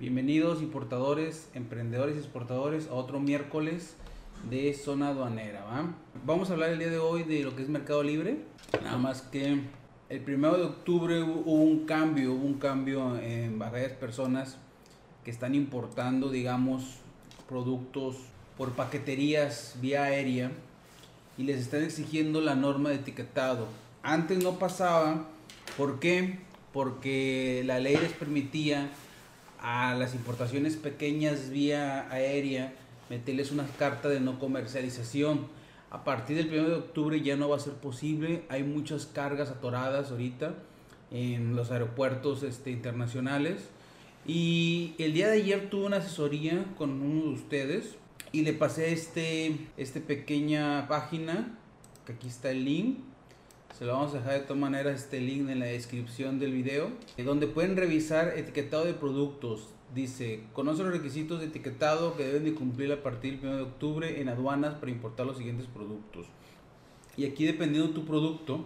Bienvenidos importadores, emprendedores y exportadores a otro miércoles de zona aduanera. ¿va? Vamos a hablar el día de hoy de lo que es Mercado Libre. Nada más que el primero de octubre hubo un cambio, hubo un cambio en varias personas que están importando, digamos, productos por paqueterías vía aérea y les están exigiendo la norma de etiquetado. Antes no pasaba, ¿por qué? Porque la ley les permitía a las importaciones pequeñas vía aérea meterles una carta de no comercialización. A partir del 1 de octubre ya no va a ser posible, hay muchas cargas atoradas ahorita en los aeropuertos este, internacionales. Y el día de ayer tuve una asesoría con uno de ustedes y le pasé este, este pequeña página, que aquí está el link. Se lo vamos a dejar de todas maneras este link en la descripción del video, donde pueden revisar etiquetado de productos. Dice, conoce los requisitos de etiquetado que deben de cumplir a partir del 1 de octubre en aduanas para importar los siguientes productos. Y aquí dependiendo de tu producto,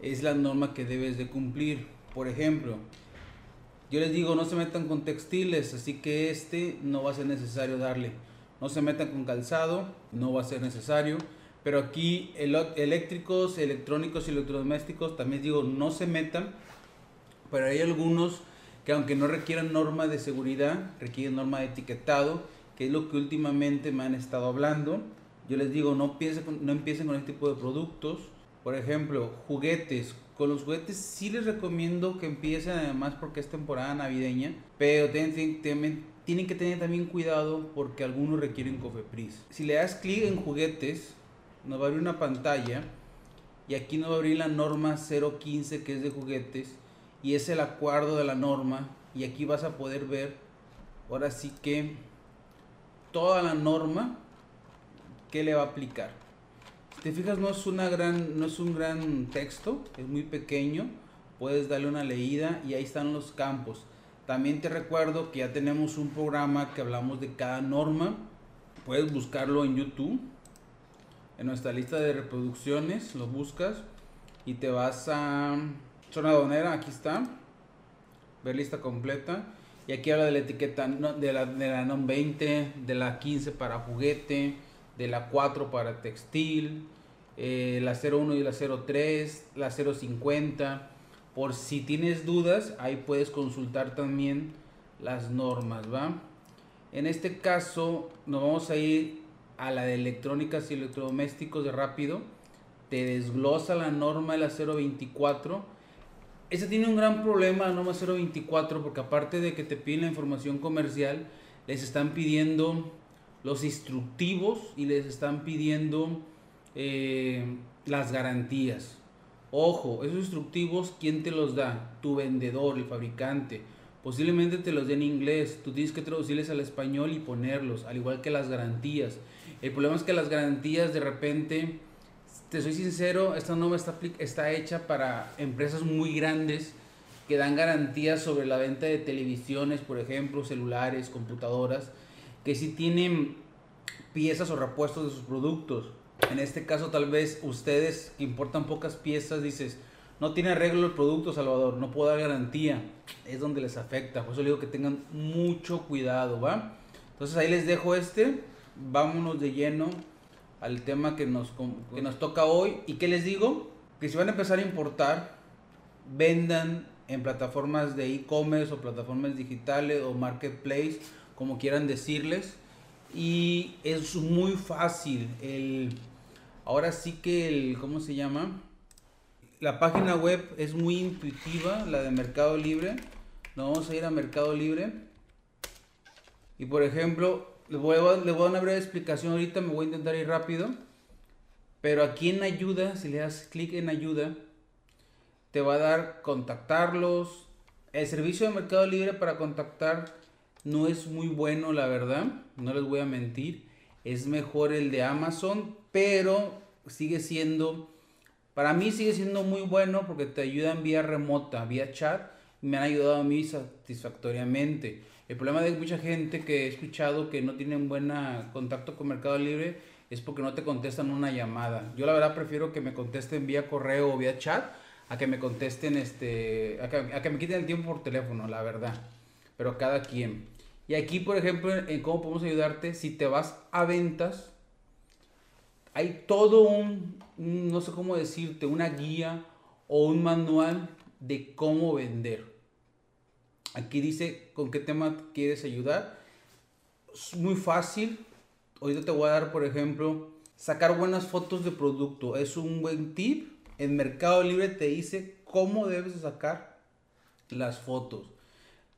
es la norma que debes de cumplir. Por ejemplo, yo les digo, no se metan con textiles, así que este no va a ser necesario darle no se metan con calzado, no va a ser necesario. Pero aquí eléctricos, electrónicos y electrodomésticos, también digo, no se metan. Pero hay algunos que aunque no requieran norma de seguridad, requieren norma de etiquetado, que es lo que últimamente me han estado hablando. Yo les digo, no, no empiecen con este tipo de productos. Por ejemplo, juguetes. Con los juguetes sí les recomiendo que empiecen además porque es temporada navideña, pero tienen, tienen, tienen que tener también cuidado porque algunos requieren Cofepris. Si le das clic en juguetes, nos va a abrir una pantalla y aquí nos va a abrir la norma 015 que es de juguetes y es el acuerdo de la norma y aquí vas a poder ver ahora sí que toda la norma que le va a aplicar. Si te fijas no es una gran no es un gran texto, es muy pequeño, puedes darle una leída y ahí están los campos. También te recuerdo que ya tenemos un programa que hablamos de cada norma. Puedes buscarlo en YouTube. En nuestra lista de reproducciones lo buscas y te vas a zona donera, aquí está. Ver lista completa. Y aquí habla de la etiqueta de la, de NOM 20, de la 15 para juguete, de la 4 para textil, eh, la 01 y la 03, la 050 por si tienes dudas, ahí puedes consultar también las normas, ¿va? En este caso, nos vamos a ir a la de electrónicas y electrodomésticos de rápido. Te desglosa la norma de la 024. Esa tiene un gran problema, la norma 024, porque aparte de que te piden la información comercial, les están pidiendo los instructivos y les están pidiendo eh, las garantías. Ojo, esos instructivos, ¿quién te los da? Tu vendedor, el fabricante. Posiblemente te los den en inglés, tú tienes que traducirles al español y ponerlos, al igual que las garantías. El problema es que las garantías de repente, te soy sincero, esta norma está, está hecha para empresas muy grandes que dan garantías sobre la venta de televisiones, por ejemplo, celulares, computadoras, que si tienen piezas o repuestos de sus productos. En este caso, tal vez ustedes que importan pocas piezas, dices, no tiene arreglo el producto, Salvador, no puedo dar garantía. Es donde les afecta. Por eso les digo que tengan mucho cuidado, ¿va? Entonces ahí les dejo este. Vámonos de lleno al tema que nos, que nos toca hoy. ¿Y qué les digo? Que si van a empezar a importar, vendan en plataformas de e-commerce o plataformas digitales o marketplace, como quieran decirles. Y es muy fácil el Ahora sí que el, ¿cómo se llama? La página web es muy intuitiva, la de Mercado Libre. Nos vamos a ir a Mercado Libre. Y por ejemplo, les voy, a, les voy a dar una breve explicación ahorita, me voy a intentar ir rápido. Pero aquí en ayuda, si le das clic en ayuda, te va a dar contactarlos. El servicio de Mercado Libre para contactar no es muy bueno, la verdad. No les voy a mentir. Es mejor el de Amazon, pero sigue siendo, para mí sigue siendo muy bueno porque te ayudan vía remota, vía chat, me han ayudado a mí satisfactoriamente. El problema de mucha gente que he escuchado que no tienen buen contacto con Mercado Libre es porque no te contestan una llamada. Yo la verdad prefiero que me contesten vía correo o vía chat a que me contesten, este, a que, a que me quiten el tiempo por teléfono, la verdad. Pero cada quien. Y aquí, por ejemplo, en cómo podemos ayudarte, si te vas a ventas, hay todo un, no sé cómo decirte, una guía o un manual de cómo vender. Aquí dice con qué tema quieres ayudar. Es muy fácil. Ahorita te voy a dar, por ejemplo, sacar buenas fotos de producto. Es un buen tip. En Mercado Libre te dice cómo debes sacar las fotos.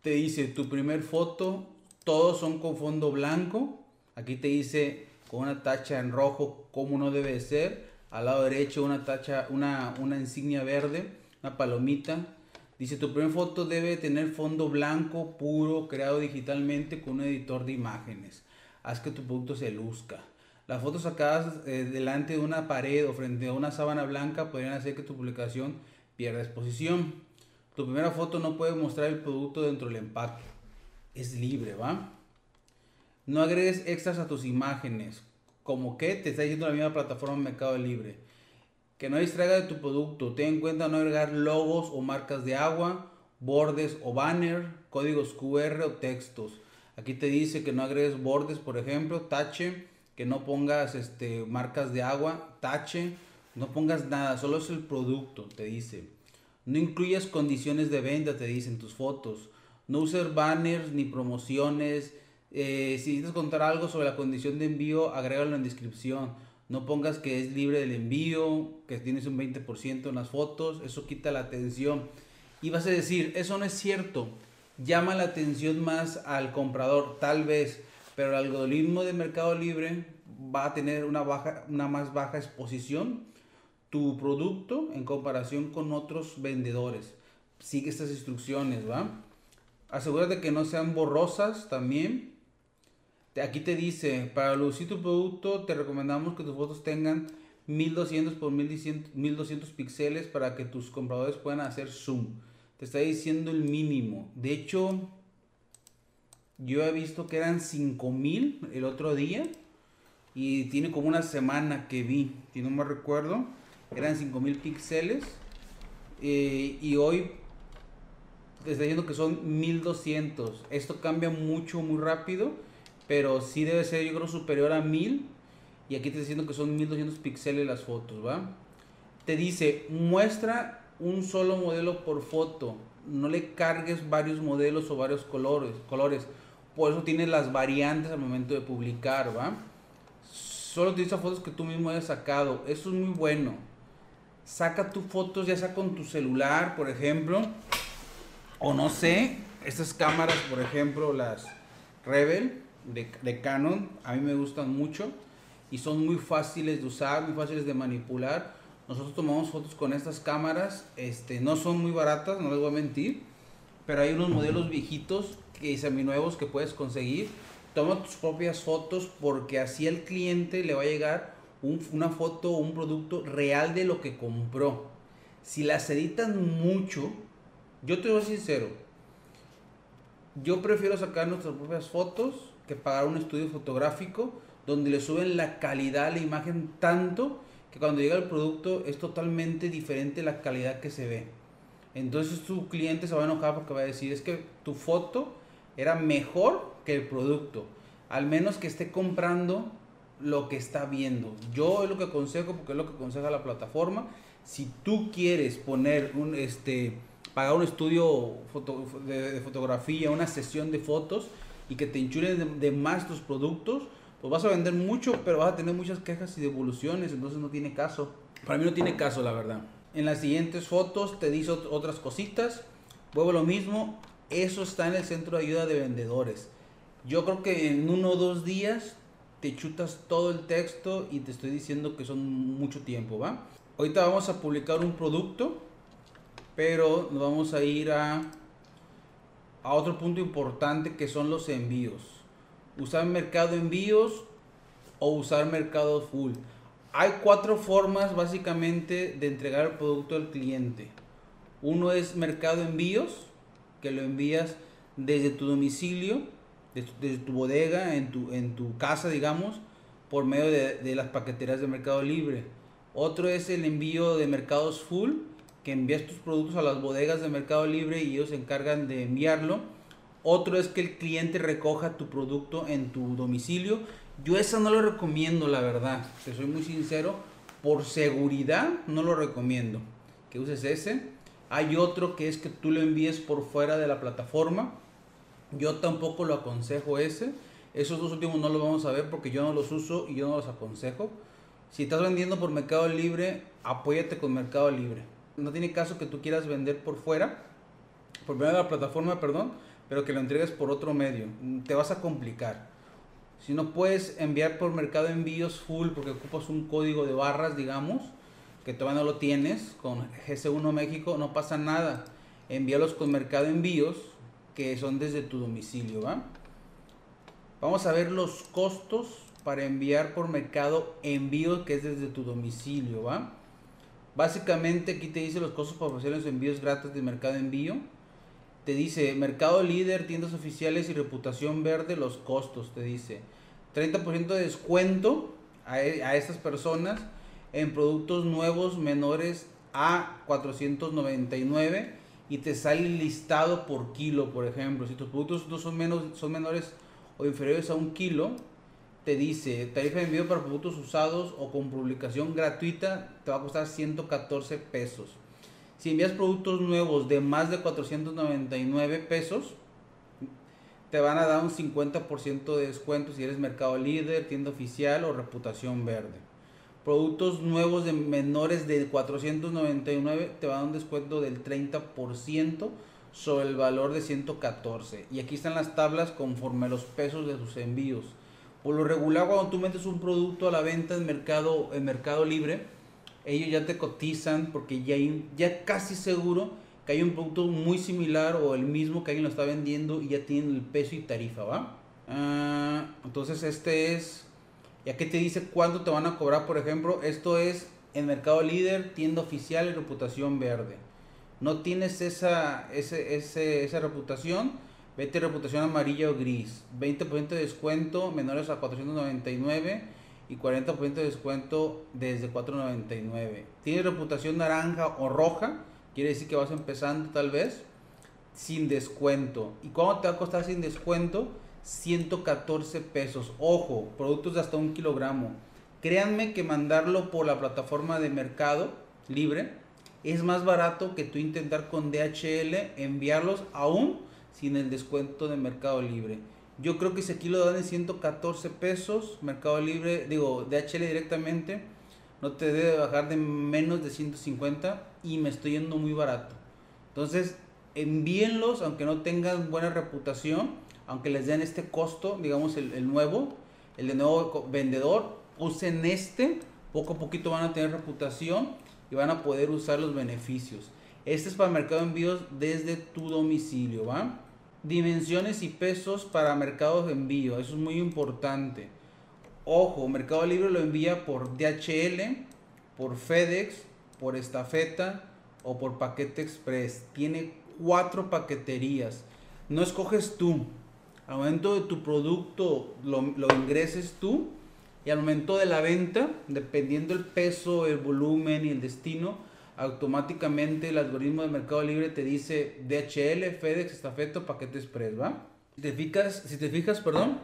Te dice tu primer foto, todos son con fondo blanco. Aquí te dice con una tacha en rojo cómo no debe ser. Al lado derecho una tacha, una, una insignia verde, una palomita. Dice tu primera foto debe tener fondo blanco, puro, creado digitalmente con un editor de imágenes. Haz que tu producto se luzca. Las fotos sacadas eh, delante de una pared o frente a una sábana blanca podrían hacer que tu publicación pierda exposición. Tu primera foto no puede mostrar el producto dentro del empaque. Es libre, ¿va? No agregues extras a tus imágenes. Como que te está diciendo la misma plataforma Mercado Libre. Que no distraiga de tu producto. Ten en cuenta no agregar logos o marcas de agua, bordes o banner, códigos QR o textos. Aquí te dice que no agregues bordes, por ejemplo, tache, que no pongas este, marcas de agua, tache, no pongas nada, solo es el producto, te dice. No incluyas condiciones de venta, te dicen tus fotos. No uses banners ni promociones eh, si necesitas contar algo sobre la condición de envío, agrégalo en descripción. No pongas que es libre del envío, que tienes un 20% en las fotos, eso quita la atención. Y vas a decir, eso no es cierto. Llama la atención más al comprador, tal vez, pero el algoritmo de Mercado Libre va a tener una, baja, una más baja exposición tu producto en comparación con otros vendedores. Sigue estas instrucciones, ¿va? Asegúrate que no sean borrosas también Aquí te dice, para lucir tu producto te recomendamos que tus fotos tengan 1200 por 1200, píxeles para que tus compradores puedan hacer zoom. Te está diciendo el mínimo. De hecho, yo he visto que eran 5000 el otro día y tiene como una semana que vi, si no me recuerdo, eran 5000 píxeles eh, y hoy te está diciendo que son 1200. Esto cambia mucho, muy rápido pero sí debe ser, yo creo, superior a 1000. Y aquí te diciendo que son 1200 píxeles las fotos, ¿va? Te dice, muestra un solo modelo por foto. No le cargues varios modelos o varios colores. colores. Por eso tienes las variantes al momento de publicar, ¿va? Solo utiliza fotos que tú mismo hayas sacado. Eso es muy bueno. Saca tus fotos ya sea con tu celular, por ejemplo. O no sé, estas cámaras, por ejemplo, las Rebel de, Canon a mí me gustan mucho y son muy fáciles de usar, muy fáciles de manipular. Nosotros tomamos fotos con estas cámaras, este, no son muy baratas, no les voy a mentir, pero hay unos modelos viejitos que nuevos que puedes conseguir. Toma tus propias fotos porque así al cliente le va a llegar una foto o un producto real de lo que compró. Si las editan mucho, yo te voy a ser sincero, yo prefiero sacar nuestras propias fotos que pagar un estudio fotográfico donde le suben la calidad a la imagen tanto que cuando llega el producto es totalmente diferente la calidad que se ve. Entonces tu cliente se va a enojar porque va a decir es que tu foto era mejor que el producto. Al menos que esté comprando lo que está viendo. Yo es lo que aconsejo porque es lo que aconseja la plataforma. Si tú quieres poner un este pagar un estudio de fotografía, una sesión de fotos, y que te enchulen de, más tus productos, pues vas a vender mucho, pero vas a tener muchas quejas y devoluciones, entonces no tiene caso. Para mí no tiene caso, la verdad. En las siguientes fotos te dice otras cositas. Vuelvo lo mismo, eso está en el centro de ayuda de vendedores. Yo creo que en uno o dos días te chutas todo el texto y te estoy diciendo que son mucho tiempo, ¿va? Ahorita vamos a publicar un producto, pero nos vamos a ir a a otro punto importante que son los envíos. Usar mercado envíos o usar mercado full. Hay cuatro formas básicamente de entregar el producto al cliente. Uno es mercado envíos, que lo envías desde tu domicilio, desde, tu bodega, en tu, en tu casa, digamos, por medio de, de las paqueterías de Mercado Libre. Otro es el envío de mercados full, que envías tus productos a las bodegas de Mercado Libre y ellos se encargan de enviarlo. Otro es que el cliente recoja tu producto en tu domicilio. Yo esa no lo recomiendo, la verdad. Te soy muy sincero. Por seguridad no lo recomiendo. Que uses ese. Hay otro que es que tú lo envíes por fuera de la plataforma. Yo tampoco lo aconsejo ese. Esos dos últimos no los vamos a ver porque yo no los uso y yo no los aconsejo. Si estás vendiendo por Mercado Libre, apóyate con Mercado Libre. No tiene caso que tú quieras vender por fuera, por medio de la plataforma, perdón, pero que lo entregues por otro medio. Te vas a complicar. Si no puedes enviar por Mercado Envíos full porque ocupas un código de barras, digamos, que todavía no lo tienes con GC1 México, no pasa nada. Envíalos con Mercado Envíos, que son desde tu domicilio, ¿va? Vamos a ver los costos para enviar por Mercado Envíos, que es desde tu domicilio, ¿va? Básicamente aquí te dice los costos para ofrecer los envíos gratis de Mercado Envío te dice mercado líder, tiendas oficiales y reputación verde, los costos, te dice 30% de descuento a, e, a estas personas en productos nuevos menores a 499 y te sale listado por kilo, por ejemplo. Si tus productos no son, menos, son menores o inferiores a un kilo, te dice tarifa de envío para productos usados o con publicación gratuita te va a costar 114 pesos. Si envías productos nuevos de más de 499 pesos, te van a dar un 50% de descuento si eres mercado líder, tienda oficial o reputación verde. Productos nuevos de menores de 499 te van a dar un descuento del 30% sobre el valor de 114. Y aquí están las tablas conforme los pesos de sus envíos. Por lo regular, cuando tú metes un producto a la venta en mercado, en mercado libre, ellos ya te cotizan porque ya, hay, ya casi seguro que hay un producto muy similar o el mismo que alguien lo está vendiendo y ya tienen el peso y tarifa, ¿va? Ah, entonces este es, ya que te dice cuánto te van a cobrar, por ejemplo, esto es en Mercado Líder, tienda oficial y reputación verde. No tienes esa, ese, ese, esa reputación, vete reputación amarilla o gris. 20% de descuento, menores a 499 y 40% de descuento desde 4.99. Tiene reputación naranja o roja, quiere decir que vas empezando tal vez sin descuento. ¿Y cuánto te va a costar sin descuento? 114 pesos. Ojo, productos de hasta un kilogramo. Créanme que mandarlo por la plataforma de mercado libre es más barato que tú intentar con DHL enviarlos aún sin el descuento de mercado libre. Yo creo que si aquí lo dan en 114 pesos, Mercado Libre, digo, DHL directamente, no te debe bajar de menos de 150 y me estoy yendo muy barato. Entonces, envíenlos, aunque no tengan buena reputación, aunque les den este costo, digamos el, el nuevo, el de nuevo vendedor, usen este, poco a poquito van a tener reputación y van a poder usar los beneficios. Este es para Mercado Envíos desde tu domicilio, ¿va? Dimensiones y pesos para mercados de envío, eso es muy importante. Ojo, Mercado Libre lo envía por DHL, por FedEx, por estafeta o por paquete express. Tiene cuatro paqueterías. No escoges tú. Al momento de tu producto lo, ingreses tú y al momento de la venta, dependiendo el peso, el volumen y el destino, automáticamente el algoritmo de Mercado Libre te dice DHL, FedEx, Estafeto, Paquete Express, ¿va? Si te fijas, si te fijas, perdón,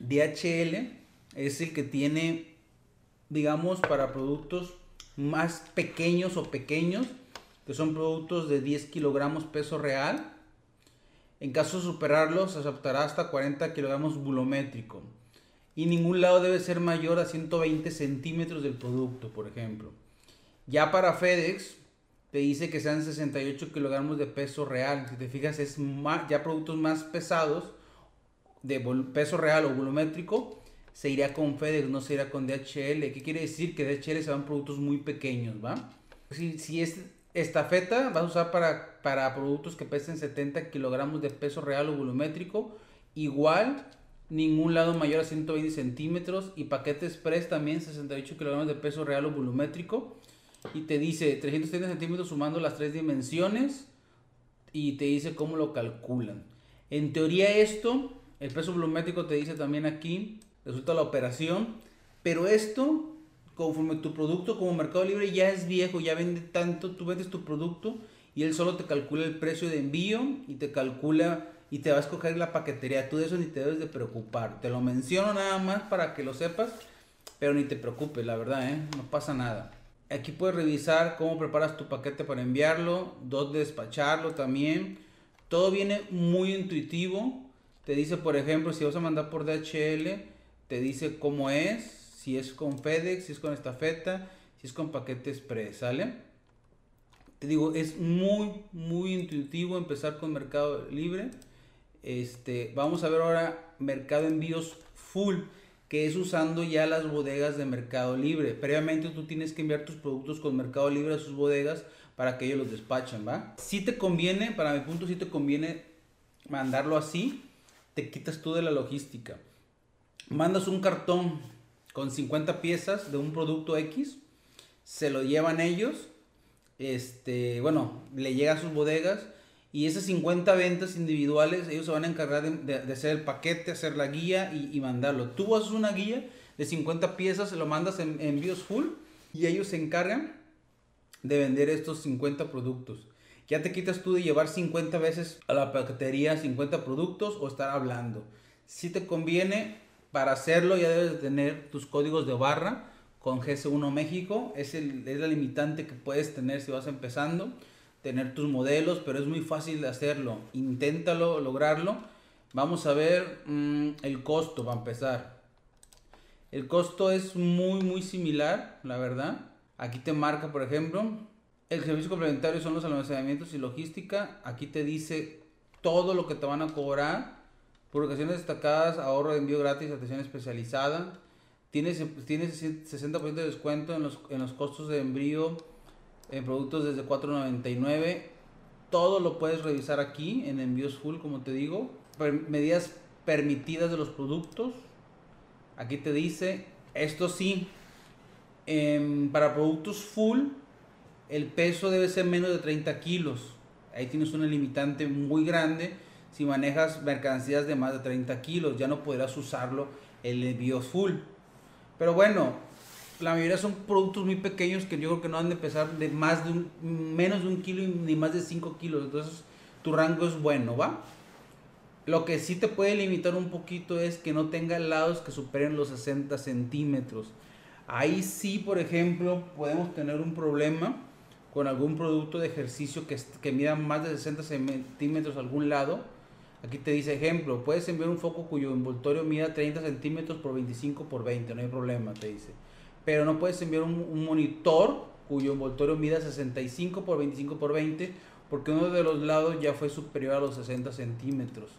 DHL es el que tiene, digamos, para productos más pequeños o pequeños, que son productos de 10 kilogramos peso real. En caso de superarlos, aceptará hasta 40 kilogramos bulométrico. Y ningún lado debe ser mayor a 120 centímetros del producto, por ejemplo. Ya para FedEx te dice que sean 68 kilogramos de peso real. Si te fijas, es más, ya productos más pesados de peso real o volumétrico se iría con FedEx, no se iría con DHL. ¿Qué quiere decir? Que DHL se van productos muy pequeños, ¿va? Si, si es estafeta, vas a usar para, para productos que pesen 70 kilogramos de peso real o volumétrico. Igual, ningún lado mayor a 120 centímetros. Y paquete express también 68 kilogramos de peso real o volumétrico y te dice 330 centímetros sumando las tres dimensiones y te dice cómo lo calculan. En teoría esto, el peso volumétrico te dice también aquí, resulta la operación, pero esto, conforme tu producto como Mercado Libre ya es viejo, ya vende tanto, tú vendes tu producto y él solo te calcula el precio de envío y te calcula y te va a escoger la paquetería. Tú de eso ni te debes de preocupar. Te lo menciono nada más para que lo sepas, pero ni te preocupes, la verdad, ¿eh? no pasa nada. Aquí puedes revisar cómo preparas tu paquete para enviarlo, dónde despacharlo también. Todo viene muy intuitivo. Te dice, por ejemplo, si vas a mandar por DHL, te dice cómo es, si es con FedEx, si es con estafeta, si es con paquete express, ¿sale? Te digo, es muy, muy intuitivo empezar con Mercado Libre. Este, vamos a ver ahora Mercado Envíos Full que es usando ya las bodegas de Mercado Libre. Previamente tú tienes que enviar tus productos con Mercado Libre a sus bodegas para que ellos los despachen, ¿va? Si te conviene, para mi punto, si te conviene mandarlo así, te quitas tú de la logística. Mandas un cartón con 50 piezas de un producto X, se lo llevan ellos, este, bueno, le llega a sus bodegas y esas 50 ventas individuales, ellos se van a encargar de, hacer el paquete, hacer la guía y, mandarlo. Tú haces una guía de 50 piezas, lo mandas en envíos full y ellos se encargan de vender estos 50 productos. Ya te quitas tú de llevar 50 veces a la paquetería 50 productos o estar hablando. Si te conviene, para hacerlo ya debes tener tus códigos de barra con GS1 México. Es, el, es la limitante que puedes tener si vas empezando tener tus modelos, pero es muy fácil de hacerlo. Inténtalo, lograrlo. Vamos a ver mm, el costo, va a empezar. El costo es muy, muy similar, la verdad. Aquí te marca, por ejemplo, el servicio complementario son los almacenamientos y logística. Aquí te dice todo lo que te van a cobrar. Publicaciones destacadas, ahorro de envío gratis, atención especializada. Tienes, tienes 60% de descuento en los, en los costos de envío productos desde 4.99. Todo lo puedes revisar aquí en envíos full, como te digo. Medidas permitidas de los productos. Aquí te dice, esto sí, em, para productos full, el peso debe ser menos de 30 kilos. Ahí tienes una limitante muy grande. Si manejas mercancías de más de 30 kilos, ya no podrás usarlo el envío full. Pero bueno, la mayoría son productos muy pequeños que yo creo que no han de pesar de más de un, menos de un kilo ni más de 5 kilos. Entonces tu rango es bueno, ¿va? Lo que sí te puede limitar un poquito es que no tenga lados que superen los 60 centímetros. Ahí sí, por ejemplo, podemos tener un problema con algún producto de ejercicio que, mida más de 60 centímetros algún lado. Aquí te dice ejemplo, puedes enviar un foco cuyo envoltorio mida 30 centímetros por 25 por 20, no hay problema, te dice pero no puedes enviar un, monitor cuyo envoltorio mida 65 por 25 por 20 porque uno de los lados ya fue superior a los 60 centímetros.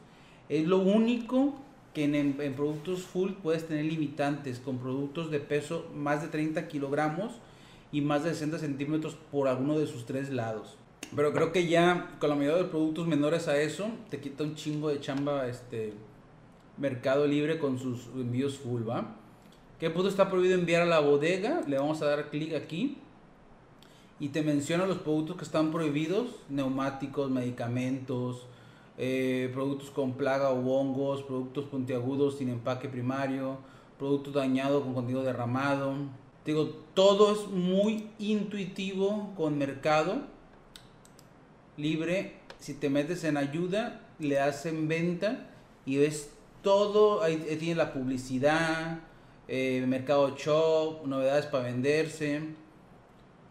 Es lo único que en, productos full puedes tener limitantes con productos de peso más de 30 kilogramos y más de 60 centímetros por alguno de sus tres lados. Pero creo que ya con la mayoría de productos menores a eso te quita un chingo de chamba este Mercado Libre con sus envíos full, ¿va? ¿Qué punto está prohibido enviar a la bodega? Le vamos a dar clic aquí. Y te menciona los productos que están prohibidos. Neumáticos, medicamentos, eh, productos con plaga o hongos, productos puntiagudos sin empaque primario, productos dañados con contenido derramado. Digo, todo es muy intuitivo con mercado libre. Si te metes en ayuda, le hacen venta y ves todo, ahí tiene la publicidad, eh, Mercado Shop, novedades para venderse.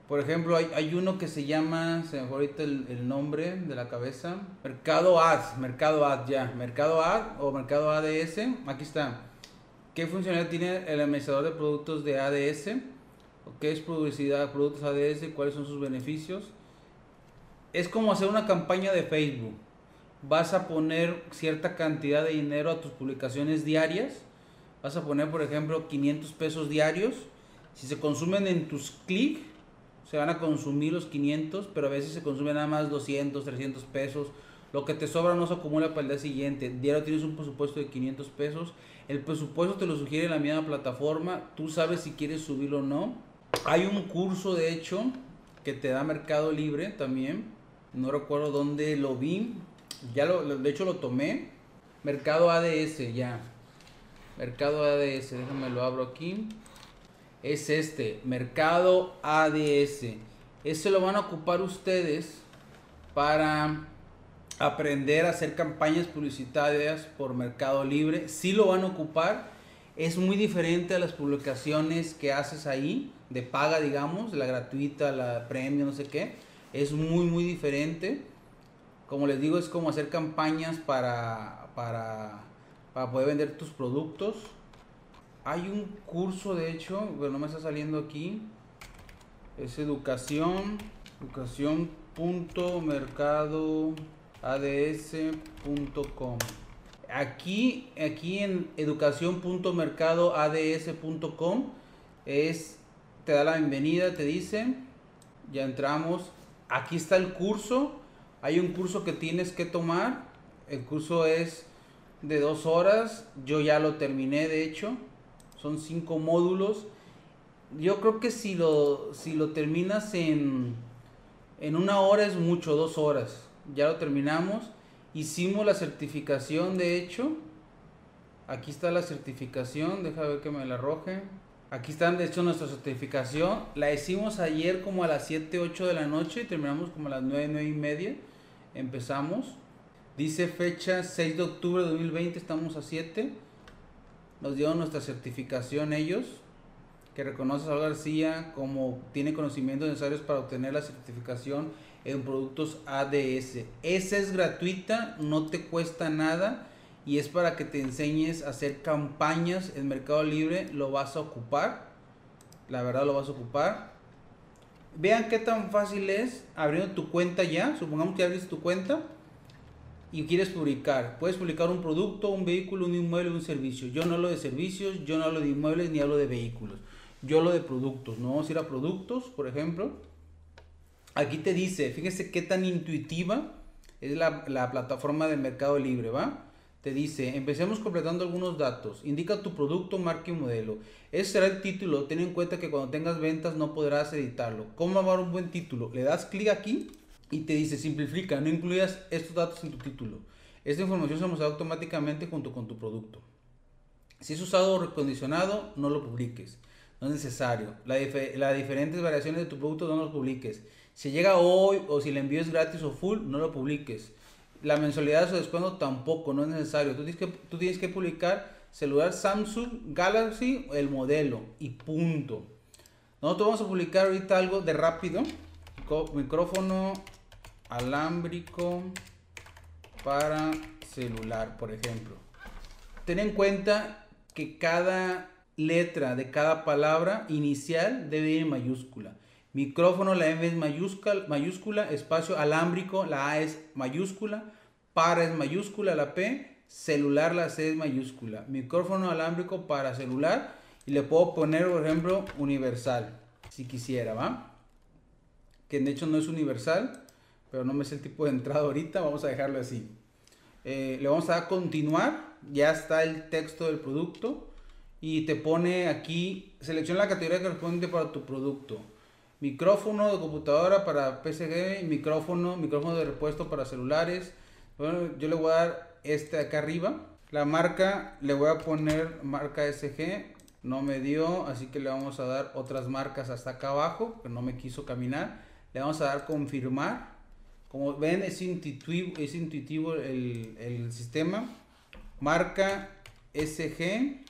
Por ejemplo, hay, uno que se llama, se me ahorita el, el, nombre de la cabeza, Mercado Ads, Mercado Ads ya, Mercado Ad o Mercado ADS, aquí está. ¿Qué funcionalidad tiene el administrador de productos de ADS? ¿Qué es publicidad, productos ADS? ¿Cuáles son sus beneficios? Es como hacer una campaña de Facebook. Vas a poner cierta cantidad de dinero a tus publicaciones diarias vas a poner, por ejemplo, 500 pesos diarios. Si se consumen en tus clics, se van a consumir los 500, pero a veces se consumen nada más 200, 300 pesos. Lo que te sobra no se acumula para el día siguiente. Diario tienes un presupuesto de 500 pesos. El presupuesto te lo sugiere la misma plataforma. Tú sabes si quieres subirlo o no. Hay un curso, de hecho, que te da Mercado Libre también. No recuerdo dónde lo vi. Ya lo, de hecho lo tomé. Mercado ADS, ya. Mercado ADS, déjame lo abro aquí. Es este, Mercado ADS. Ese lo van a ocupar ustedes para aprender a hacer campañas publicitarias por Mercado Libre. Sí lo van a ocupar. Es muy diferente a las publicaciones que haces ahí, de paga, digamos, la gratuita, la premium, no sé qué. Es muy, muy diferente. Como les digo, es como hacer campañas para, para, para poder vender tus productos. Hay un curso, de hecho, pero no me está saliendo aquí. Es educación, educación.mercado ads.com. Aquí, aquí en educación.mercadoads.com es, te da la bienvenida, te dice, ya entramos, aquí está el curso, hay un curso que tienes que tomar, el curso es de dos horas, yo ya lo terminé de hecho, son cinco módulos, yo creo que si lo, si lo terminas en, en una hora es mucho, dos horas ya lo terminamos. Hicimos la certificación, de hecho. Aquí está la certificación, deja ver que me la arroje. Aquí está, de hecho, nuestra certificación. La hicimos ayer como a las 7, 8 de la noche y terminamos como a las 9, 9 y media. Empezamos. Dice fecha 6 de octubre de 2020, estamos a 7. Nos dieron nuestra certificación ellos, que reconoce a García como tiene conocimientos necesarios para obtener la certificación en productos ADS. Esa es gratuita, no te cuesta nada y es para que te enseñes a hacer campañas en Mercado Libre. Lo vas a ocupar, la verdad lo vas a ocupar. Vean qué tan fácil es abriendo tu cuenta ya. Supongamos que abriste tu cuenta y quieres publicar. Puedes publicar un producto, un vehículo, un inmueble, un servicio. Yo no hablo de servicios, yo no hablo de inmuebles ni hablo de vehículos. Yo hablo de productos. No vamos a ir a productos, por ejemplo. Aquí te dice, fíjese qué tan intuitiva es la, plataforma de Mercado Libre, ¿va? Te dice, empecemos completando algunos datos. Indica tu producto, marca y modelo. Ese será el título. Ten en cuenta que cuando tengas ventas no podrás editarlo. ¿Cómo amar un buen título? Le das clic aquí y te dice, simplifica, no incluyas estos datos en tu título. Esta información se muestra automáticamente junto con tu producto. Si es usado o recondicionado, no lo publiques. No es necesario. Las diferentes variaciones de tu producto no los publiques. Si llega hoy o si el envío es gratis o full, no lo publiques. La mensualidad su descuento tampoco, no es necesario. Tú tienes que, tú tienes que publicar celular Samsung Galaxy, el modelo y punto. Nosotros vamos a publicar ahorita algo de rápido. Micrófono alámbrico para celular, por ejemplo. Ten en cuenta que cada letra de cada palabra inicial debe ir en mayúscula. Micrófono, la M es mayúscula, mayúscula, espacio alámbrico, la A es mayúscula, para es mayúscula, la P, celular, la C es mayúscula. Micrófono alámbrico para celular y le puedo poner, por ejemplo, universal, si quisiera, ¿va? Que de hecho no es universal, pero no me es el tipo de entrada ahorita, vamos a dejarlo así. Eh, le vamos a dar continuar, ya está el texto del producto y te pone aquí, selecciona la categoría que corresponde para tu producto micrófono de computadora para PCG, micrófono, micrófono de repuesto para celulares. Yo le voy a dar este acá arriba. La marca le voy a poner marca SG, no me dio, así que le vamos a dar otras marcas hasta acá abajo, que no me quiso caminar. Le vamos a dar confirmar. Como ven, es intuitivo, el, sistema. Marca SG,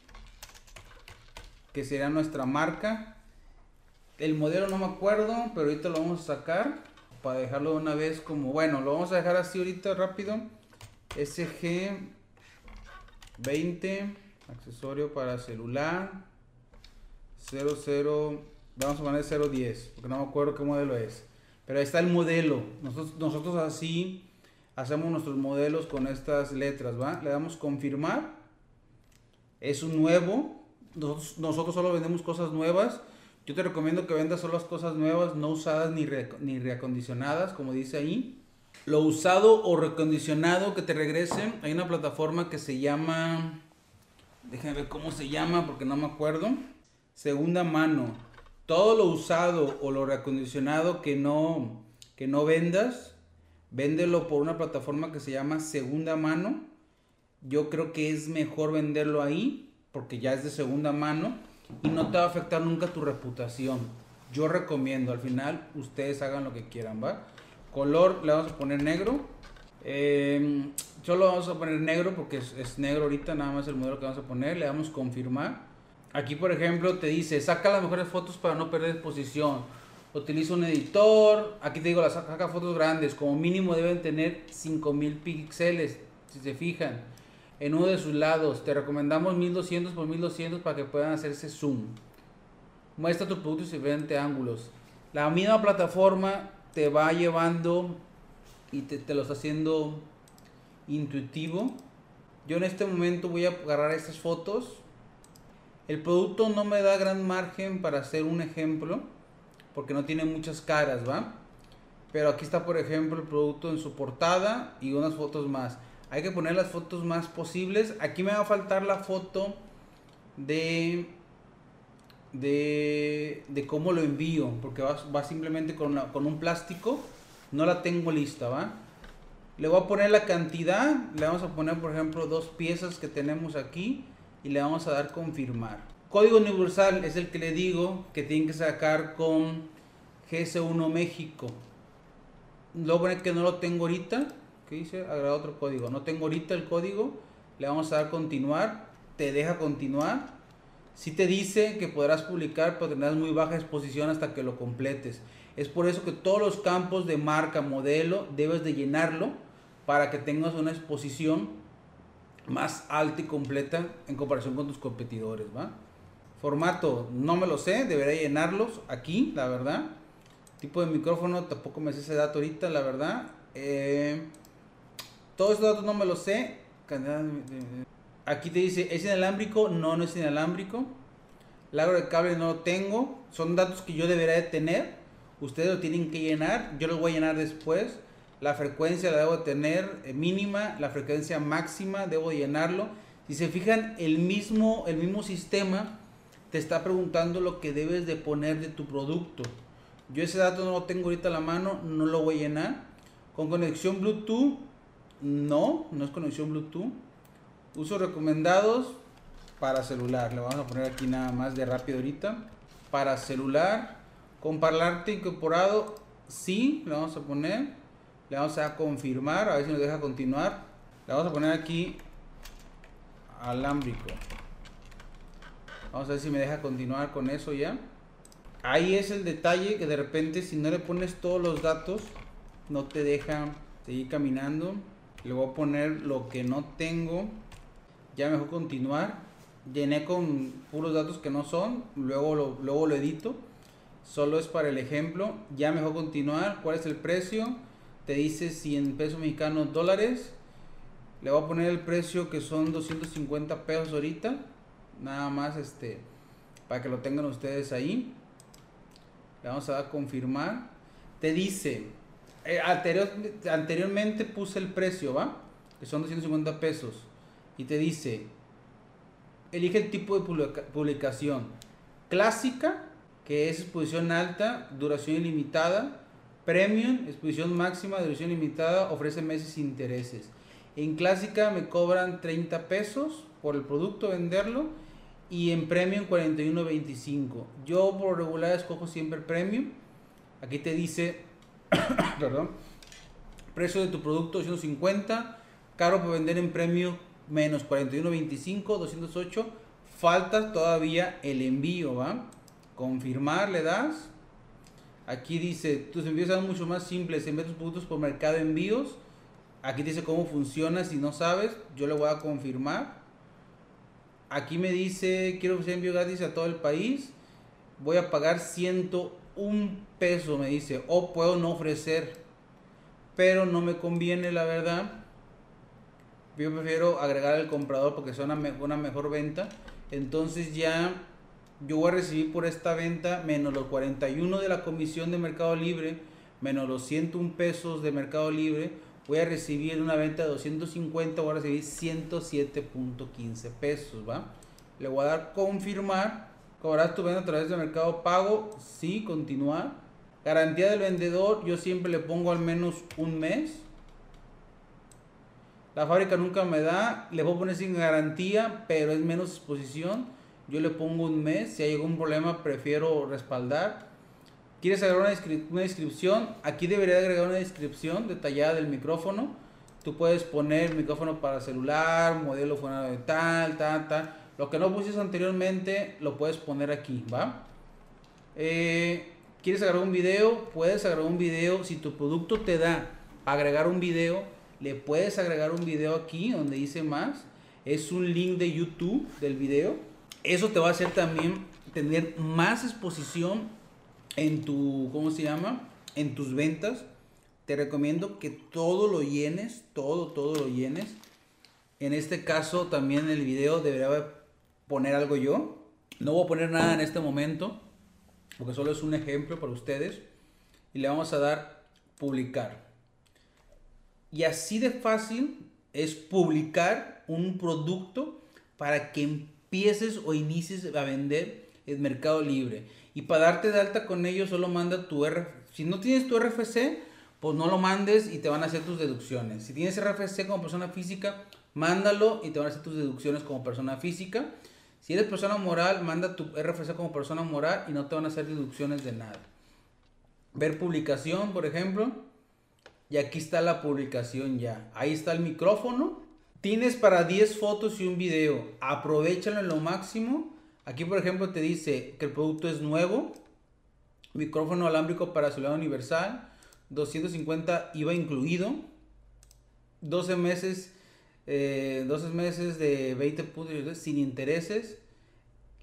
que será nuestra marca el modelo no me acuerdo, pero ahorita lo vamos a sacar para dejarlo de una vez como, bueno, lo vamos a dejar así ahorita rápido. SG 20, accesorio para celular, 00, vamos a poner 010, porque no me acuerdo qué modelo es. Pero ahí está el modelo. Nosotros, así hacemos nuestros modelos con estas letras, ¿va? Le damos confirmar. Es un nuevo. Nosotros, solo vendemos cosas nuevas. Yo te recomiendo que vendas solo las cosas nuevas, no usadas ni, ni reacondicionadas, como dice ahí. Lo usado o recondicionado que te regrese, hay una plataforma que se llama, déjame ver cómo se llama porque no me acuerdo. Segunda mano. Todo lo usado o lo reacondicionado que no, que no vendas, véndelo por una plataforma que se llama Segunda Mano. Yo creo que es mejor venderlo ahí porque ya es de segunda mano y no te va a afectar nunca tu reputación. Yo recomiendo, al final, ustedes hagan lo que quieran, ¿va? Color le vamos a poner negro. Eh, solo vamos a poner negro porque es, es, negro ahorita, nada más el modelo que vamos a poner. Le damos confirmar. Aquí, por ejemplo, te dice, saca las mejores fotos para no perder exposición. Utiliza un editor. Aquí te digo, las saca fotos grandes. Como mínimo deben tener 5000 píxeles, si se fijan. En uno de sus lados. Te recomendamos 1200 por 1200 para que puedan hacerse zoom. Muestra tu producto en diferentes ángulos. La misma plataforma te va llevando y te, te lo está haciendo intuitivo. Yo en este momento voy a agarrar estas fotos. El producto no me da gran margen para hacer un ejemplo, porque no tiene muchas caras, ¿va? Pero aquí está, por ejemplo, el producto en su portada y unas fotos más. Hay que poner las fotos más posibles. Aquí me va a faltar la foto de de, cómo lo envío, porque va, simplemente con, con un plástico, no la tengo lista, ¿va? Le voy a poner la cantidad, le vamos a poner por ejemplo dos piezas que tenemos aquí y le vamos a dar confirmar. Código universal es el que le digo que tienen que sacar con GS1 México. Lo que no lo tengo ahorita, ¿qué dice? Agregar otro código. No tengo ahorita el código, le vamos a dar continuar, te deja continuar si te dice que podrás publicar, pero tendrás muy baja exposición hasta que lo completes. Es por eso que todos los campos de marca, modelo, debes de llenarlo para que tengas una exposición más alta y completa en comparación con tus competidores, ¿va? Formato, no me lo sé, debería llenarlos aquí, la verdad. Tipo de micrófono, tampoco me sé ese dato ahorita, la verdad. Eh, todos estos datos no me los sé. Aquí te dice, ¿es inalámbrico? No, no es inalámbrico. Largo de cable no lo tengo. Son datos que yo debería de tener. Ustedes lo tienen que llenar. Yo los voy a llenar después. La frecuencia la debo tener eh, mínima. La frecuencia máxima debo llenarlo. Si se fijan, el mismo, el mismo sistema te está preguntando lo que debes de poner de tu producto. Yo ese dato no lo tengo ahorita a la mano. No lo voy a llenar. Con conexión Bluetooth. No, no es conexión Bluetooth. Usos recomendados para celular. Le vamos a poner aquí nada más de rápido ahorita. Para celular, con parlante incorporado, sí, le vamos a poner. Le vamos a confirmar, a ver si nos deja continuar. Le vamos a poner aquí alámbrico. Vamos a ver si me deja continuar con eso ya. Ahí es el detalle que de repente si no le pones todos los datos, no te deja seguir caminando. Le voy a poner lo que no tengo ya mejor continuar. Llené con puros datos que no son, luego lo, luego lo edito. Solo es para el ejemplo. Ya mejor continuar. ¿Cuál es el precio? Te dice 100 pesos mexicanos dólares. Le voy a poner el precio que son 250 pesos ahorita. Nada más este para que lo tengan ustedes ahí. Le vamos a dar confirmar. Te dice, eh, anterior, anteriormente puse el precio, ¿va? Que son 250 pesos y te dice, elige el tipo de publicación. Clásica, que es exposición alta, duración ilimitada. Premium, exposición máxima, duración limitada, ofrece meses sin intereses. En clásica me cobran 30 pesos por el producto venderlo y en premium 41.25. Yo por regular escojo siempre premium. Aquí te dice, perdón, precio de tu producto 250, caro por vender en premium menos 41.25, 208. Falta todavía el envío, ¿va? Confirmar le das. Aquí dice, tus envíos son mucho más simples. Envía tus productos por mercado envíos. Aquí dice cómo funciona. Si no sabes, yo le voy a confirmar. Aquí me dice, quiero ofrecer envío gratis a todo el país. Voy a pagar 101 peso, me dice. O puedo no ofrecer. Pero no me conviene, la verdad yo prefiero agregar al comprador porque es una mejor venta. Entonces ya yo voy a recibir por esta venta menos los 41 de la comisión de Mercado Libre, menos los 101 pesos de Mercado Libre. Voy a recibir una venta de 250, voy a recibir 107.15 pesos, ¿va? Le voy a dar confirmar. Cobrar tu venta a través de Mercado Pago, sí, continuar. Garantía del vendedor, yo siempre le pongo al menos un mes la fábrica nunca me da, le puedo poner sin garantía, pero es menos exposición. Yo le pongo un mes, si hay algún problema prefiero respaldar. ¿Quieres agregar una, descripción? Aquí debería agregar una descripción detallada del micrófono. Tú puedes poner micrófono para celular, modelo fonado de tal, tal, tal. Lo que no pusiste anteriormente lo puedes poner aquí, ¿va? Eh, ¿Quieres agregar un video? Puedes agregar un video. Si tu producto te da agregar un video, le puedes agregar un video aquí donde dice más. Es un link de YouTube del video. Eso te va a hacer también tener más exposición en tu, ¿cómo se llama? En tus ventas. Te recomiendo que todo lo llenes, todo, todo lo llenes. En este caso también en el video debería poner algo yo. No voy a poner nada en este momento, porque solo es un ejemplo para ustedes. Y le vamos a dar publicar. Y así de fácil es publicar un producto para que empieces o inicies a vender en Mercado Libre. Y para darte de alta con ellos solo manda tu RFC. Si no tienes tu RFC, pues no lo mandes y te van a hacer tus deducciones. Si tienes RFC como persona física, mándalo y te van a hacer tus deducciones como persona física. Si eres persona moral, manda tu RFC como persona moral y no te van a hacer deducciones de nada. Ver publicación, por ejemplo. Y aquí está la publicación ya. Ahí está el micrófono. Tienes para 10 fotos y un video. Aprovechalo en lo máximo. Aquí, por ejemplo, te dice que el producto es nuevo. Micrófono alámbrico para celular universal. 250 IVA incluido. 12 meses, 12 eh, meses de 20 puntos sin intereses.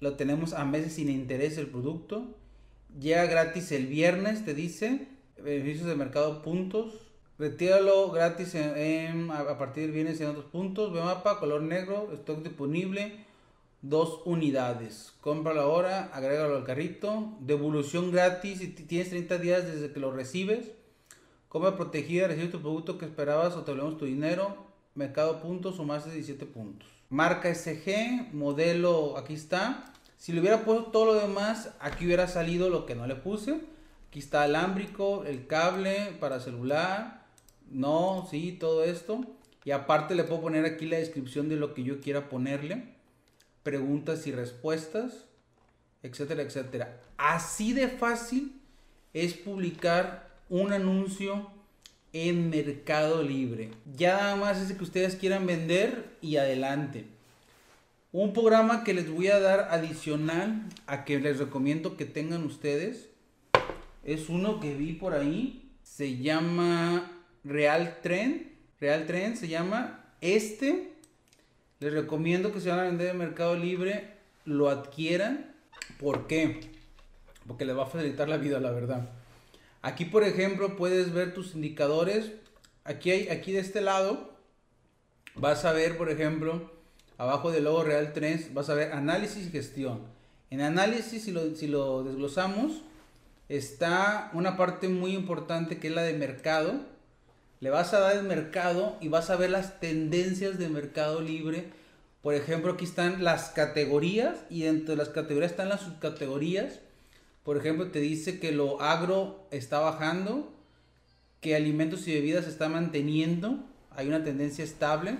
Lo tenemos a meses sin interés el producto. Llega gratis el viernes, te dice. Beneficios de mercado puntos. Retíralo gratis a partir del viernes en otros puntos. Ve mapa, color negro, stock disponible, dos unidades. Cómpralo ahora, agrégalo al carrito. Devolución gratis si tienes 30 días desde que lo recibes. Compra protegida, recibe tu producto que esperabas o te volvemos tu dinero. Mercado puntos o más de 17 puntos. Marca SG, modelo, aquí está. Si le hubiera puesto todo lo demás, aquí hubiera salido lo que no le puse. Aquí está alámbrico, el cable para celular no, sí, todo esto. Y aparte le puedo poner aquí la descripción de lo que yo quiera ponerle. Preguntas y respuestas, etcétera, etcétera. Así de fácil es publicar un anuncio en Mercado Libre. Ya nada más es que ustedes quieran vender y adelante. Un programa que les voy a dar adicional a que les recomiendo que tengan ustedes es uno que vi por ahí. Se llama Real Trend. Real Trend se llama. Este, les recomiendo que se van a vender en Mercado Libre, lo adquieran. ¿Por qué? Porque les va a facilitar la vida, la verdad. Aquí, por ejemplo, puedes ver tus indicadores. Aquí, hay, aquí de este lado, vas a ver, por ejemplo, abajo del logo Real Trends, vas a ver análisis y gestión. En análisis, si lo, si lo desglosamos, está una parte muy importante que es la de mercado le vas a dar el mercado y vas a ver las tendencias de mercado libre. Por ejemplo, aquí están las categorías y dentro de las categorías están las subcategorías. Por ejemplo, te dice que lo agro está bajando, que alimentos y bebidas está manteniendo, hay una tendencia estable.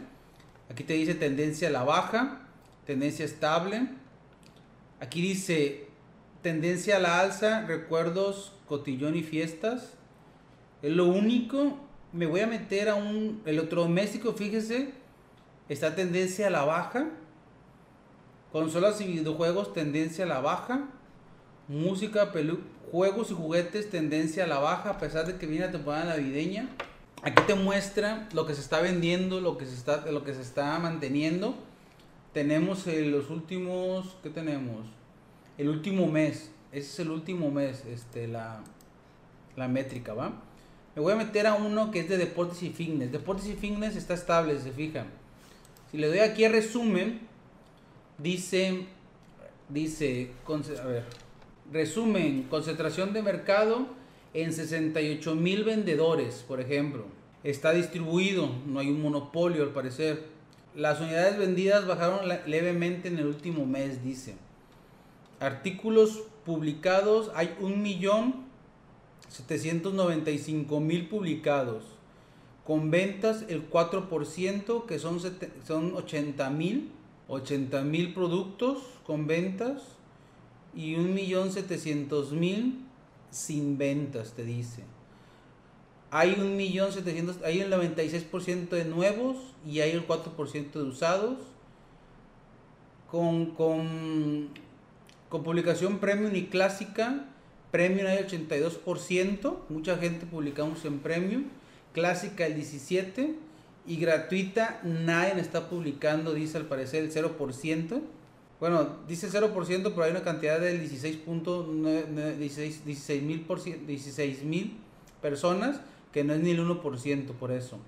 Aquí te dice tendencia a la baja, tendencia estable. Aquí dice tendencia a la alza, recuerdos, cotillón y fiestas. Es lo único me voy a meter a un electrodoméstico, fíjese, está tendencia a la baja. Consolas y videojuegos, tendencia a la baja. Música, juegos y juguetes, tendencia a la baja, a pesar de que viene la temporada navideña. Aquí te muestra lo que se está vendiendo, lo que se está, lo que se está manteniendo. Tenemos los últimos, ¿qué tenemos? El último mes. Ese es el último mes, este, la, la métrica, ¿va? Me voy a meter a uno que es de deportes y fitness. Deportes y fitness está estable, se fijan. Si le doy aquí a resumen, dice, dice, a ver, resumen, concentración de mercado en 68 mil vendedores, por ejemplo. Está distribuido, no hay un monopolio al parecer. Las unidades vendidas bajaron levemente en el último mes, dice. Artículos publicados, hay un millón 795 mil publicados, con ventas el 4%, que son, son 80 mil, 80 mil productos con ventas y 1.700.000 sin ventas, te dice. hay un millón setecientos, hay el 96% de nuevos y hay el 4% de usados. Con, con, con publicación premium y clásica, premium hay 82%, mucha gente publicamos en premium, clásica el 17% y gratuita nadie está publicando, dice al parecer el 0%. Bueno, dice 0%, pero hay una cantidad del 16.16 16, 16 16 mil personas que no es ni el 1% por eso.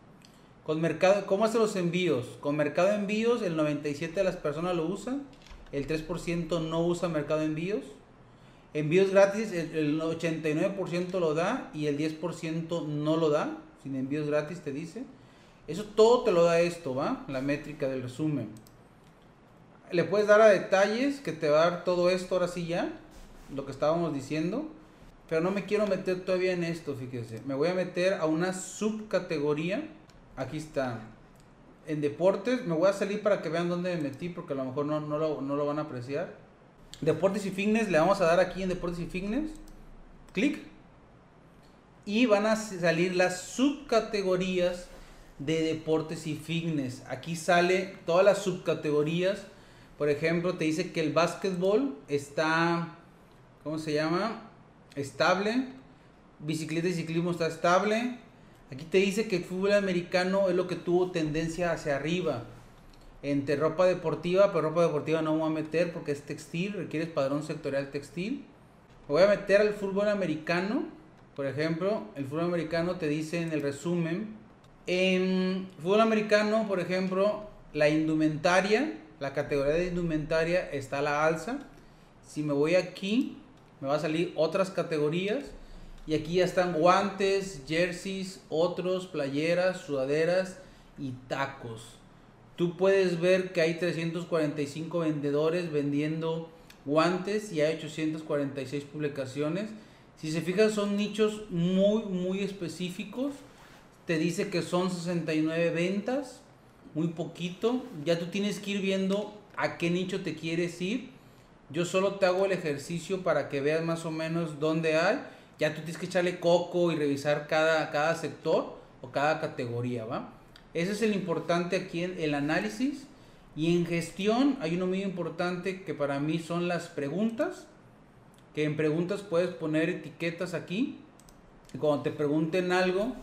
Con mercado, ¿Cómo hacen los envíos? Con mercado de envíos el 97% de las personas lo usan, el 3% no usa mercado de envíos. Envíos gratis el, 89% lo da y el 10% no lo da, sin envíos gratis te dice. Eso todo te lo da esto, ¿va? La métrica del resumen. Le puedes dar a detalles que te va a dar todo esto ahora sí ya, lo que estábamos diciendo. Pero no me quiero meter todavía en esto, fíjese. Me voy a meter a una subcategoría. Aquí está. En deportes, me voy a salir para que vean dónde me metí, porque a lo mejor no, no, lo, no lo van a apreciar. Deportes y fitness, le vamos a dar aquí en deportes y fitness. Clic. Y van a salir las subcategorías de deportes y fitness. Aquí sale todas las subcategorías. Por ejemplo, te dice que el básquetbol está, ¿cómo se llama? estable. Bicicleta y ciclismo está estable. Aquí te dice que el fútbol americano es lo que tuvo tendencia hacia arriba. Entre ropa deportiva, pero ropa deportiva no voy a meter porque es textil, requiere padrón sectorial textil. voy a meter al fútbol americano. Por ejemplo, el fútbol americano te dice en el resumen. En fútbol americano, por ejemplo, la indumentaria, la categoría de indumentaria está a la alza. Si me voy aquí, me va a salir otras categorías. Y aquí ya están guantes, jerseys, otros, playeras, sudaderas y tacos. Tú puedes ver que hay 345 vendedores vendiendo guantes y hay 846 publicaciones. Si se fijan son nichos muy muy específicos. Te dice que son 69 ventas, muy poquito. Ya tú tienes que ir viendo a qué nicho te quieres ir yo solo te hago el ejercicio para que veas más o menos dónde hay. Ya tú tienes que echarle coco y revisar cada, cada sector o cada categoría, ¿va? Ese es el importante aquí en el análisis. Y en gestión hay uno muy importante que para mí son las preguntas. Que en preguntas puedes poner etiquetas aquí. Cuando te pregunten algo,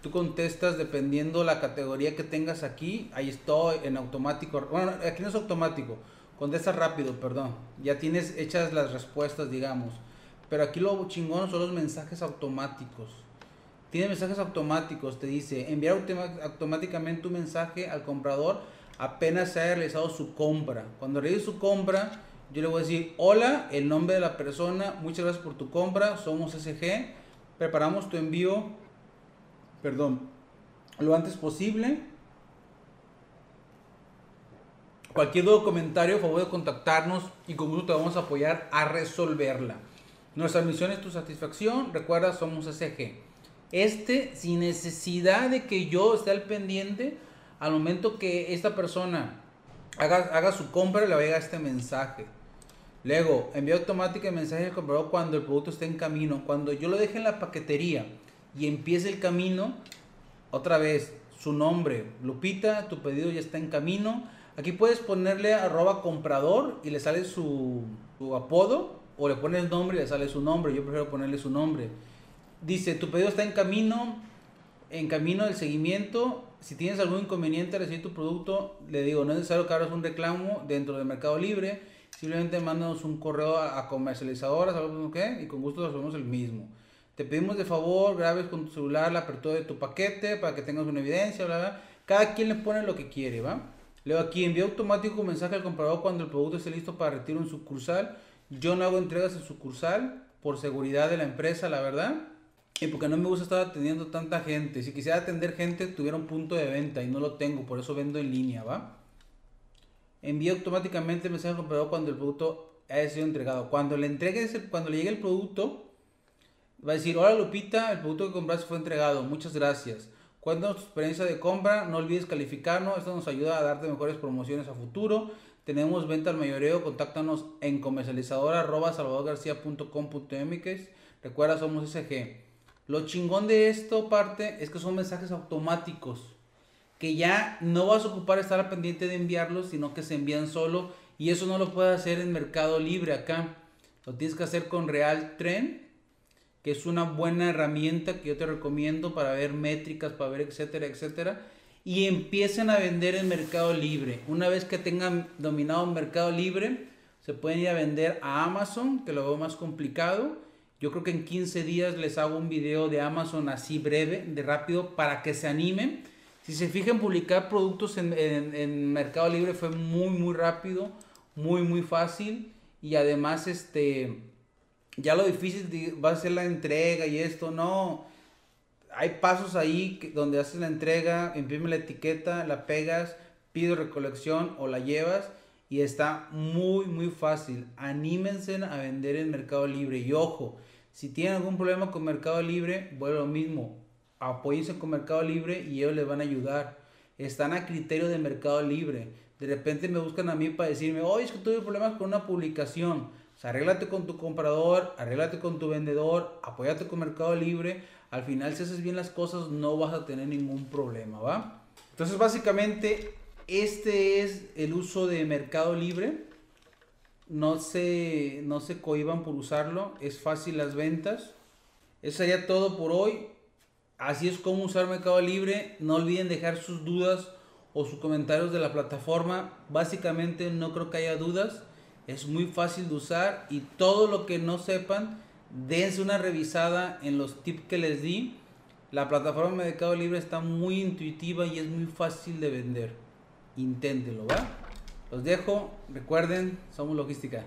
tú contestas dependiendo la categoría que tengas aquí. Ahí estoy en automático. Bueno, aquí no es automático Contesta rápido, perdón. Ya tienes hechas las respuestas, digamos. Pero aquí lo chingón son los mensajes automáticos. Tiene mensajes automáticos, te dice enviar automáticamente un mensaje al comprador apenas se haya realizado su compra. Cuando realice su compra, yo le voy a decir, hola, el nombre de la persona, muchas gracias por tu compra, somos SG, preparamos tu envío, perdón, lo antes posible Cualquier duda o comentario, favor de contactarnos y con gusto te vamos a apoyar a resolverla. Nuestra misión es tu satisfacción. Recuerda, somos SG. Este, sin necesidad de que yo esté al pendiente, al momento que esta persona haga, haga su compra, le va a llegar este mensaje. Luego, envío automático el mensaje al comprador cuando el producto esté en camino. Cuando yo lo deje en la paquetería y empiece el camino, otra vez, su nombre, Lupita, tu pedido ya está en camino Aquí puedes ponerle arroba comprador y le sale su, apodo o le pones nombre y le sale su nombre. Yo prefiero ponerle su nombre. Dice, tu pedido está en camino, en camino del seguimiento. Si tienes algún inconveniente al recibir tu producto, le digo, no es necesario que hagas un reclamo dentro del Mercado Libre. Simplemente mándanos un correo a, comercializadoras, y con gusto resolvemos el mismo. Te pedimos de favor, grabes con tu celular la apertura de tu paquete para que tengas una evidencia, bla, bla. Cada quien le pone lo que quiere, ¿va? Leo aquí, envío automático mensaje al comprador cuando el producto esté listo para retiro en sucursal. Yo no hago entregas en sucursal por seguridad de la empresa, la verdad. Y porque no me gusta estar atendiendo tanta gente. Si quisiera atender gente, tuviera un punto de venta y no lo tengo, por eso vendo en línea, ¿va? Envío automáticamente el mensaje al comprador cuando el producto haya sido entregado. Cuando le entregue cuando le llegue el producto, va a decir, hola Lupita, el producto que compraste fue entregado, muchas gracias. Cuéntanos tu experiencia de compra, no olvides calificarnos, esto nos ayuda a darte mejores promociones a futuro. Tenemos venta al mayoreo, contáctanos en comercializadora arroba salvadorgarcia.com.mx. Recuerda, somos SG. Lo chingón de esto parte es que son mensajes automáticos que ya no vas a ocupar estar pendiente de enviarlos, sino que se envían solo y eso no lo puedes hacer en Mercado Libre acá. Lo tienes que hacer con Real Trend, que es una buena herramienta que yo te recomiendo para ver métricas, para ver etcétera, etcétera. Y empiecen a vender en Mercado Libre. Una vez que tengan dominado Mercado Libre, se pueden ir a vender a Amazon, que lo veo más complicado. Yo creo que en 15 días les hago un video de Amazon así breve, de rápido, para que se animen. Si se fijan, publicar productos en, en Mercado Libre fue muy, muy rápido, muy, muy fácil. Y además, este, ya lo difícil va a ser la entrega y esto, no. Hay pasos ahí donde haces la entrega, imprime la etiqueta, la pegas, pido recolección o la llevas y está muy muy fácil. Anímense a vender en Mercado Libre y ojo, si tienen algún problema con Mercado Libre, vuelvo lo mismo. Apóyense con Mercado Libre y ellos les van a ayudar. Están a criterio de Mercado Libre. De repente me buscan a mí para decirme, oye, es que tuve problemas con una publicación. O sea, arréglate con tu comprador, arréglate con tu vendedor, apóyate con Mercado Libre. Al final, si haces bien las cosas, no vas a tener ningún problema, ¿va? Entonces, básicamente, este es el uso de Mercado Libre. No se, no se cohiban por usarlo. Es fácil las ventas. Eso sería todo por hoy. Así es como usar Mercado Libre. No olviden dejar sus dudas o sus comentarios de la plataforma. Básicamente no creo que haya dudas. Es muy fácil de usar y todo lo que no sepan, dense una revisada en los tips que les di. La plataforma de Mercado Libre está muy intuitiva y es muy fácil de vender. Inténtelo, ¿va? Los dejo. Recuerden, somos logística.